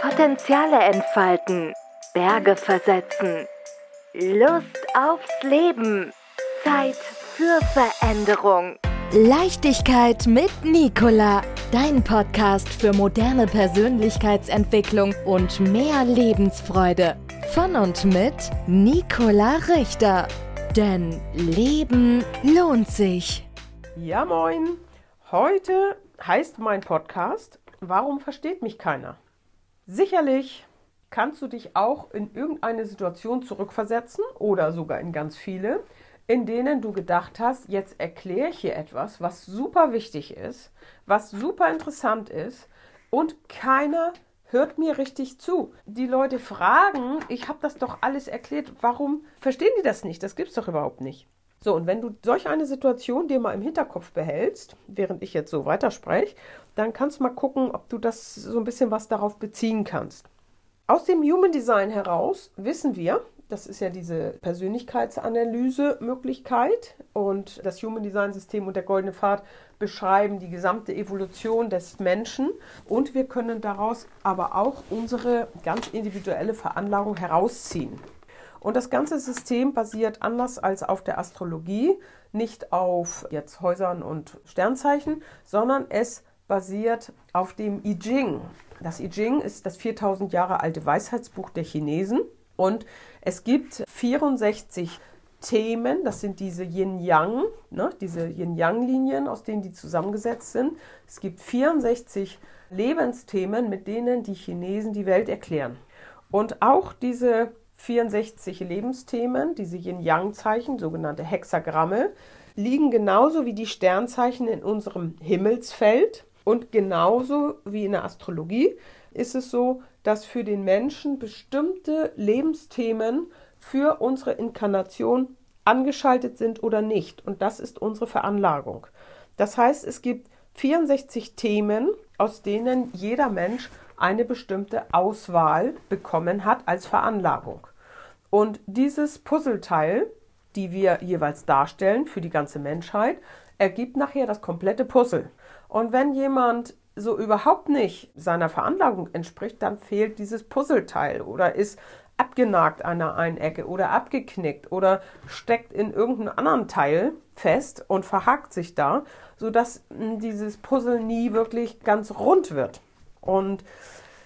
Potenziale entfalten, Berge versetzen, Lust aufs Leben, Zeit für Veränderung. Leichtigkeit mit Nicola, dein Podcast für moderne Persönlichkeitsentwicklung und mehr Lebensfreude. Von und mit Nicola Richter. Denn Leben lohnt sich. Ja, moin. Heute heißt mein Podcast Warum versteht mich keiner? Sicherlich kannst du dich auch in irgendeine Situation zurückversetzen oder sogar in ganz viele, in denen du gedacht hast, jetzt erkläre ich hier etwas, was super wichtig ist, was super interessant ist und keiner hört mir richtig zu. Die Leute fragen, ich habe das doch alles erklärt, warum verstehen die das nicht? Das gibt es doch überhaupt nicht. So, und wenn du solch eine Situation dir mal im Hinterkopf behältst, während ich jetzt so weiterspreche, dann kannst du mal gucken, ob du das so ein bisschen was darauf beziehen kannst. Aus dem Human Design heraus wissen wir, das ist ja diese Persönlichkeitsanalyse-Möglichkeit und das Human Design System und der Goldene Pfad beschreiben die gesamte Evolution des Menschen und wir können daraus aber auch unsere ganz individuelle Veranlagung herausziehen. Und das ganze System basiert anders als auf der Astrologie nicht auf jetzt Häusern und Sternzeichen, sondern es basiert auf dem I Ching. Das I Ching ist das 4000 Jahre alte Weisheitsbuch der Chinesen und es gibt 64 Themen, das sind diese Yin-Yang, ne, diese Yin-Yang-Linien, aus denen die zusammengesetzt sind. Es gibt 64 Lebensthemen, mit denen die Chinesen die Welt erklären. Und auch diese 64 Lebensthemen, diese Yin-Yang-Zeichen, sogenannte Hexagramme, liegen genauso wie die Sternzeichen in unserem Himmelsfeld. Und genauso wie in der Astrologie ist es so, dass für den Menschen bestimmte Lebensthemen für unsere Inkarnation angeschaltet sind oder nicht. Und das ist unsere Veranlagung. Das heißt, es gibt 64 Themen, aus denen jeder Mensch eine bestimmte Auswahl bekommen hat als Veranlagung. Und dieses Puzzleteil, die wir jeweils darstellen für die ganze Menschheit, ergibt nachher das komplette Puzzle. Und wenn jemand so überhaupt nicht seiner Veranlagung entspricht, dann fehlt dieses Puzzleteil oder ist abgenagt an der einen Ecke oder abgeknickt oder steckt in irgendeinem anderen Teil fest und verhakt sich da, sodass hm, dieses Puzzle nie wirklich ganz rund wird. Und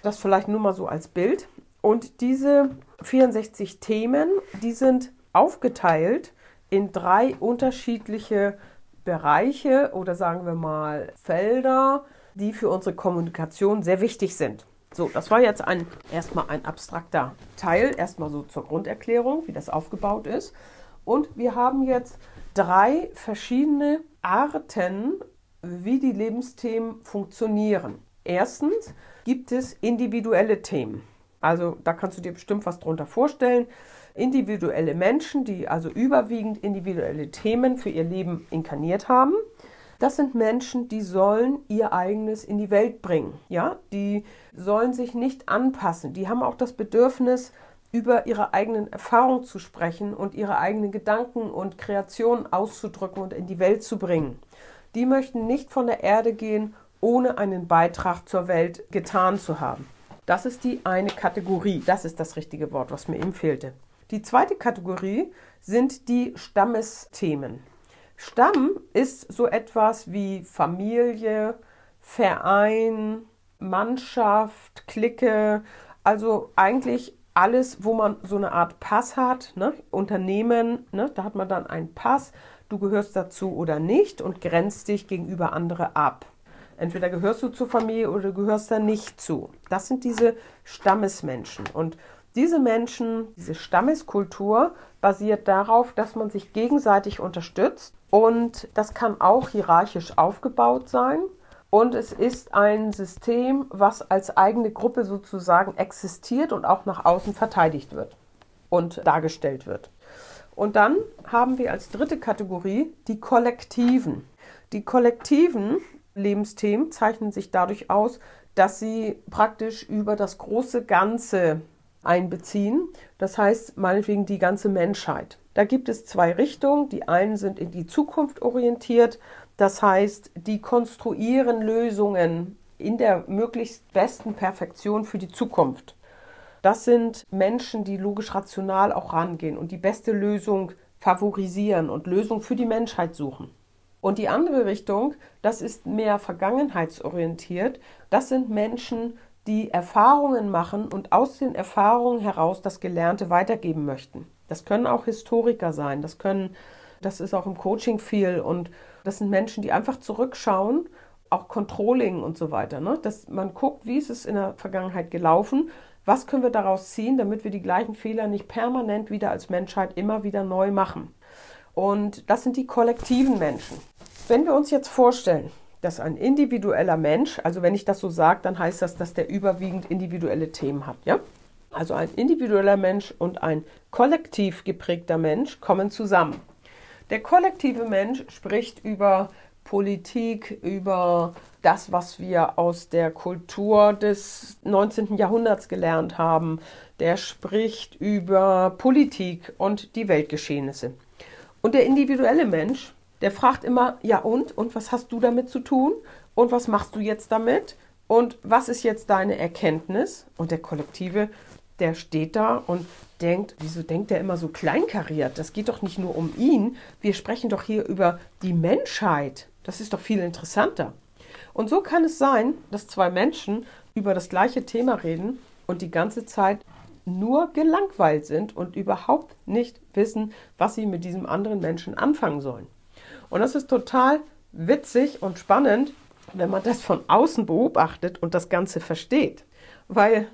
das vielleicht nur mal so als Bild. Und diese 64 Themen, die sind aufgeteilt in drei unterschiedliche Bereiche oder sagen wir mal Felder, die für unsere Kommunikation sehr wichtig sind. So, das war jetzt ein, erstmal ein abstrakter Teil, erstmal so zur Grunderklärung, wie das aufgebaut ist. Und wir haben jetzt drei verschiedene Arten, wie die Lebensthemen funktionieren. Erstens gibt es individuelle Themen. Also da kannst du dir bestimmt was drunter vorstellen individuelle Menschen, die also überwiegend individuelle Themen für ihr Leben inkarniert haben. Das sind Menschen, die sollen ihr eigenes in die Welt bringen. Ja, die sollen sich nicht anpassen. Die haben auch das Bedürfnis, über ihre eigenen Erfahrungen zu sprechen und ihre eigenen Gedanken und Kreationen auszudrücken und in die Welt zu bringen. Die möchten nicht von der Erde gehen, ohne einen Beitrag zur Welt getan zu haben. Das ist die eine Kategorie. Das ist das richtige Wort, was mir eben fehlte. Die zweite Kategorie sind die Stammesthemen. Stamm ist so etwas wie Familie, Verein, Mannschaft, Clique, also eigentlich alles, wo man so eine Art Pass hat, ne? Unternehmen, ne? da hat man dann einen Pass, du gehörst dazu oder nicht und grenzt dich gegenüber andere ab. Entweder gehörst du zur Familie oder du gehörst da nicht zu. Das sind diese Stammesmenschen. Und diese Menschen, diese Stammeskultur basiert darauf, dass man sich gegenseitig unterstützt und das kann auch hierarchisch aufgebaut sein. Und es ist ein System, was als eigene Gruppe sozusagen existiert und auch nach außen verteidigt wird und dargestellt wird. Und dann haben wir als dritte Kategorie die Kollektiven. Die kollektiven Lebensthemen zeichnen sich dadurch aus, dass sie praktisch über das große Ganze einbeziehen. Das heißt, meinetwegen die ganze Menschheit. Da gibt es zwei Richtungen. Die einen sind in die Zukunft orientiert. Das heißt, die konstruieren Lösungen in der möglichst besten Perfektion für die Zukunft. Das sind Menschen, die logisch rational auch rangehen und die beste Lösung favorisieren und Lösung für die Menschheit suchen. Und die andere Richtung, das ist mehr vergangenheitsorientiert. Das sind Menschen, die Erfahrungen machen und aus den Erfahrungen heraus das Gelernte weitergeben möchten. Das können auch Historiker sein, das können, das ist auch im Coaching viel und das sind Menschen, die einfach zurückschauen, auch Controlling und so weiter. Ne? Dass man guckt, wie ist es in der Vergangenheit gelaufen, was können wir daraus ziehen, damit wir die gleichen Fehler nicht permanent wieder als Menschheit immer wieder neu machen. Und das sind die kollektiven Menschen. Wenn wir uns jetzt vorstellen, dass ein individueller Mensch, also wenn ich das so sage, dann heißt das, dass der überwiegend individuelle Themen hat, ja? Also ein individueller Mensch und ein kollektiv geprägter Mensch kommen zusammen. Der kollektive Mensch spricht über Politik, über das, was wir aus der Kultur des 19. Jahrhunderts gelernt haben. Der spricht über Politik und die Weltgeschehnisse. Und der individuelle Mensch der fragt immer, ja und? Und was hast du damit zu tun? Und was machst du jetzt damit? Und was ist jetzt deine Erkenntnis? Und der Kollektive, der steht da und denkt, wieso denkt er immer so kleinkariert? Das geht doch nicht nur um ihn. Wir sprechen doch hier über die Menschheit. Das ist doch viel interessanter. Und so kann es sein, dass zwei Menschen über das gleiche Thema reden und die ganze Zeit nur gelangweilt sind und überhaupt nicht wissen, was sie mit diesem anderen Menschen anfangen sollen. Und das ist total witzig und spannend, wenn man das von außen beobachtet und das Ganze versteht. Weil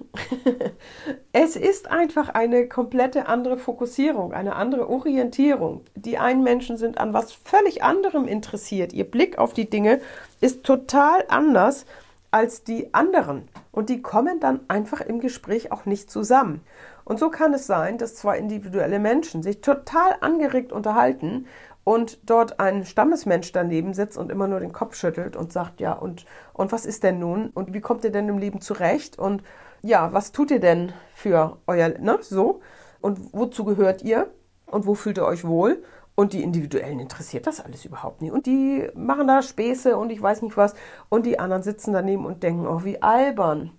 es ist einfach eine komplette andere Fokussierung, eine andere Orientierung. Die einen Menschen sind an was völlig anderem interessiert. Ihr Blick auf die Dinge ist total anders als die anderen. Und die kommen dann einfach im Gespräch auch nicht zusammen. Und so kann es sein, dass zwei individuelle Menschen sich total angeregt unterhalten, und dort ein Stammesmensch daneben sitzt und immer nur den Kopf schüttelt und sagt, ja, und, und was ist denn nun? Und wie kommt ihr denn im Leben zurecht? Und ja, was tut ihr denn für euer, ne, so? Und wozu gehört ihr? Und wo fühlt ihr euch wohl? Und die Individuellen interessiert das alles überhaupt nicht. Und die machen da Späße und ich weiß nicht was. Und die anderen sitzen daneben und denken, oh, wie albern.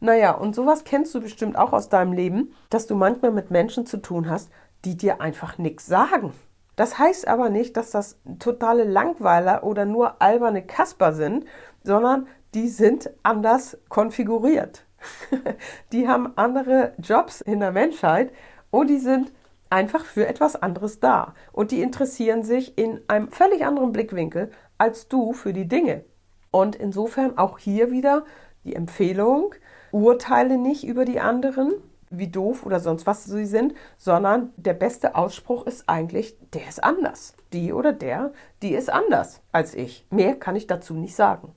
Naja, und sowas kennst du bestimmt auch aus deinem Leben, dass du manchmal mit Menschen zu tun hast, die dir einfach nichts sagen. Das heißt aber nicht, dass das totale Langweiler oder nur alberne Kasper sind, sondern die sind anders konfiguriert. die haben andere Jobs in der Menschheit und die sind einfach für etwas anderes da. Und die interessieren sich in einem völlig anderen Blickwinkel als du für die Dinge. Und insofern auch hier wieder die Empfehlung, urteile nicht über die anderen, wie doof oder sonst was sie sind, sondern der beste Ausspruch ist eigentlich, der ist anders. Die oder der, die ist anders als ich. Mehr kann ich dazu nicht sagen.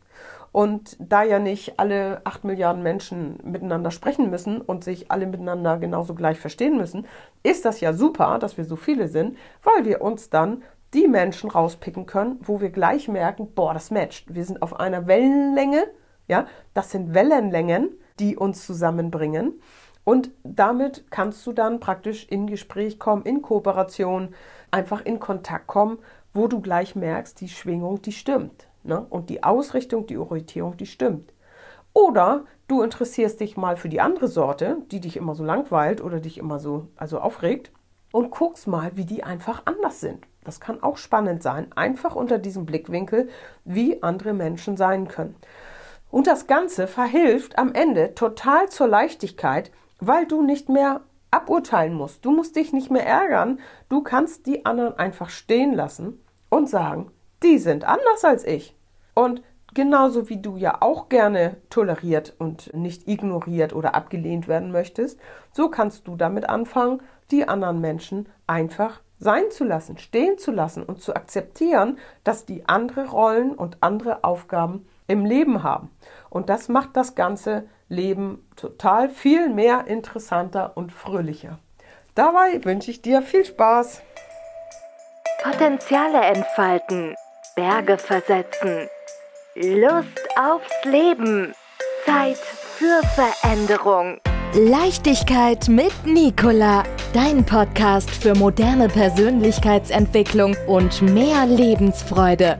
Und da ja nicht alle acht Milliarden Menschen miteinander sprechen müssen und sich alle miteinander genauso gleich verstehen müssen, ist das ja super, dass wir so viele sind, weil wir uns dann die Menschen rauspicken können, wo wir gleich merken, boah, das matcht. Wir sind auf einer Wellenlänge, ja, das sind Wellenlängen, die uns zusammenbringen. Und damit kannst du dann praktisch in Gespräch kommen, in Kooperation, einfach in Kontakt kommen, wo du gleich merkst, die Schwingung, die stimmt. Ne? Und die Ausrichtung, die Orientierung, die stimmt. Oder du interessierst dich mal für die andere Sorte, die dich immer so langweilt oder dich immer so also aufregt und guckst mal, wie die einfach anders sind. Das kann auch spannend sein, einfach unter diesem Blickwinkel, wie andere Menschen sein können. Und das Ganze verhilft am Ende total zur Leichtigkeit, weil du nicht mehr aburteilen musst. Du musst dich nicht mehr ärgern. Du kannst die anderen einfach stehen lassen und sagen, die sind anders als ich. Und genauso wie du ja auch gerne toleriert und nicht ignoriert oder abgelehnt werden möchtest, so kannst du damit anfangen, die anderen Menschen einfach sein zu lassen, stehen zu lassen und zu akzeptieren, dass die andere Rollen und andere Aufgaben im Leben haben. Und das macht das Ganze Leben total viel mehr interessanter und fröhlicher. Dabei wünsche ich dir viel Spaß. Potenziale entfalten, Berge versetzen, Lust aufs Leben, Zeit für Veränderung. Leichtigkeit mit Nicola, dein Podcast für moderne Persönlichkeitsentwicklung und mehr Lebensfreude.